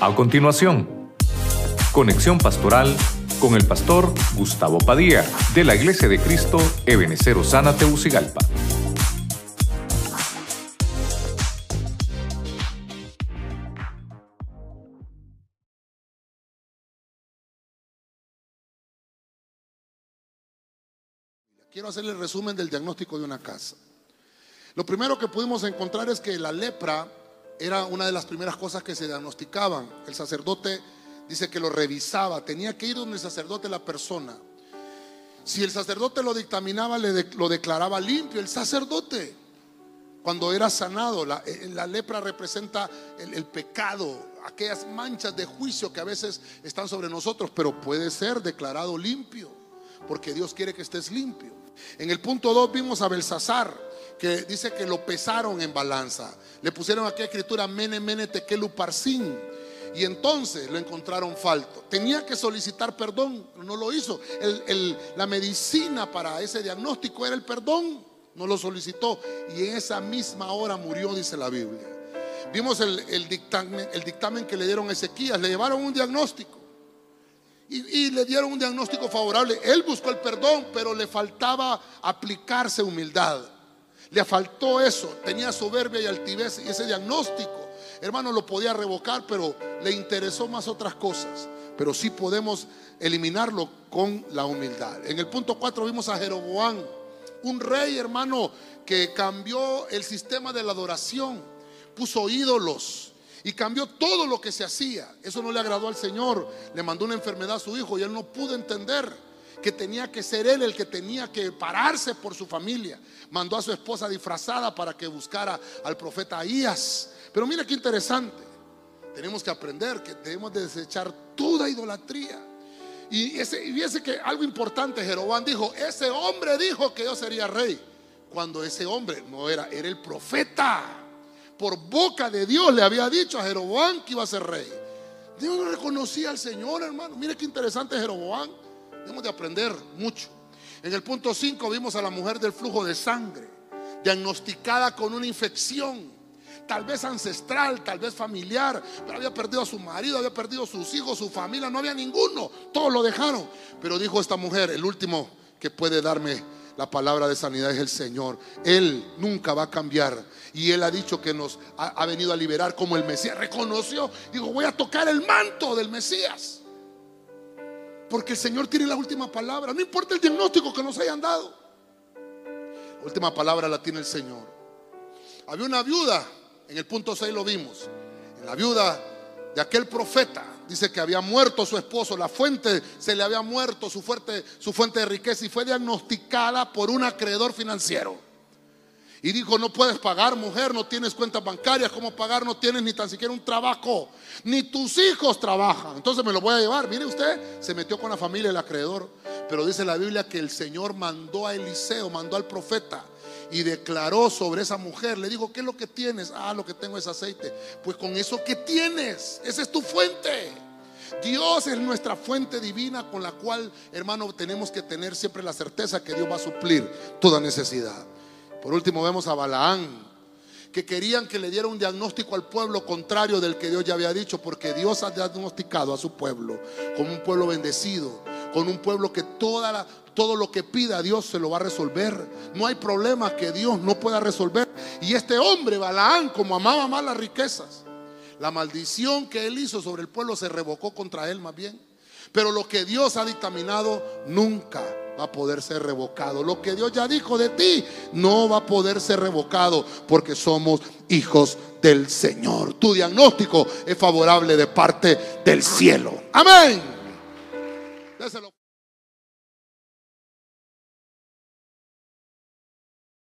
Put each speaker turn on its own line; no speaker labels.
A continuación, conexión pastoral con el pastor Gustavo Padilla de la Iglesia de Cristo Ebenecer Osana Teucigalpa.
Quiero hacerle el resumen del diagnóstico de una casa. Lo primero que pudimos encontrar es que la lepra era una de las primeras cosas que se diagnosticaban. El sacerdote dice que lo revisaba, tenía que ir donde el sacerdote la persona. Si el sacerdote lo dictaminaba, le lo declaraba limpio. El sacerdote, cuando era sanado, la, eh, lepra representa el, el pecado, aquellas manchas de juicio que a veces están sobre nosotros, pero puede ser declarado limpio, porque Dios quiere que estés limpio. En el punto 2 vimos a Belsasar, que dice que lo pesaron en balanza. Le pusieron aquí escritura mene mene tekelu parsin. Y entonces lo encontraron falto. Tenía que solicitar perdón, no lo hizo. la medicina para ese diagnóstico era el perdón, no lo solicitó. Y en esa misma hora murió, dice la Biblia. Vimos el, dictamen, que le dieron a Ezequías, le llevaron un diagnóstico. Y, le dieron un diagnóstico favorable. Él buscó el perdón, pero le faltaba aplicarse humildad. Le faltó eso. Tenía soberbia y altivez y ese diagnóstico hermano, lo podía revocar, pero le interesó más otras cosas. Pero sí podemos eliminarlo con la humildad. En el punto 4 vimos a Jeroboam, un rey, hermano, que cambió el sistema de la adoración, puso ídolos y cambió todo lo que se hacía. Eso no le agradó al Señor. Le mandó una enfermedad a su hijo y él no pudo entender que tenía que ser él el que tenía que pararse por su familia. Mandó a su esposa disfrazada para que buscara al profeta Ahías. Pero mira qué interesante. Tenemos que aprender que debemos desechar toda idolatría. Y, ese, y que algo importante, Jeroboam dijo, ese hombre dijo que yo sería rey. Cuando ese hombre no era, era el profeta. Por boca de Dios le había dicho a Jeroboam que iba a ser rey. Dios no reconocía al Señor, hermano. Mire qué interesante Jeroboam. Debemos de aprender mucho. En el punto 5 vimos a la mujer del flujo de sangre, diagnosticada con una infección tal vez ancestral, tal vez familiar, pero había perdido a su marido, había perdido a sus hijos, su familia, no había ninguno, todos lo dejaron. Pero dijo esta mujer, el último que puede darme la palabra de sanidad es el Señor. Él nunca va a cambiar. Y Él ha dicho que nos ha, venido a liberar como el Mesías. Reconoció, dijo, voy a tocar el manto del Mesías. Porque el Señor tiene la última palabra. No importa el diagnóstico que nos hayan dado. La última palabra la tiene el Señor. Había una viuda en el punto 6 lo vimos. En la viuda de aquel profeta dice que había muerto su esposo, la fuente se le había muerto, su fuente, su fuente de riqueza y fue diagnosticada por un acreedor financiero. Y dijo, no puedes pagar, mujer, no tienes cuentas bancarias, ¿cómo pagar? No tienes ni tan siquiera un trabajo, ni tus hijos trabajan. Entonces me lo voy a llevar. Mire usted, se metió con la familia el acreedor. Pero dice la Biblia que el Señor mandó a Eliseo, mandó al profeta y declaró sobre esa mujer. Le dijo, ¿qué es lo que tienes? Ah, lo que tengo es aceite. Pues con eso que tienes, esa es tu fuente. Dios es nuestra fuente divina con la cual, hermano, tenemos que tener siempre la certeza que Dios va a suplir toda necesidad. Por último, vemos a Balaán, que querían que le diera un diagnóstico al pueblo contrario del que Dios ya había dicho, porque Dios ha diagnosticado a su pueblo como un pueblo bendecido, con un pueblo que toda todo lo que pida Dios se lo va a resolver. No hay problema que Dios no pueda resolver. Y este hombre, Balaán, como amaba más las riquezas, la maldición que él hizo sobre el pueblo se revocó contra él más bien. Pero lo que Dios ha dictaminado nunca va a poder ser revocado. Lo que Dios ya dijo de ti no va a poder ser revocado porque somos hijos del Señor. Tu diagnóstico es favorable de parte del cielo. Amén. Déselo.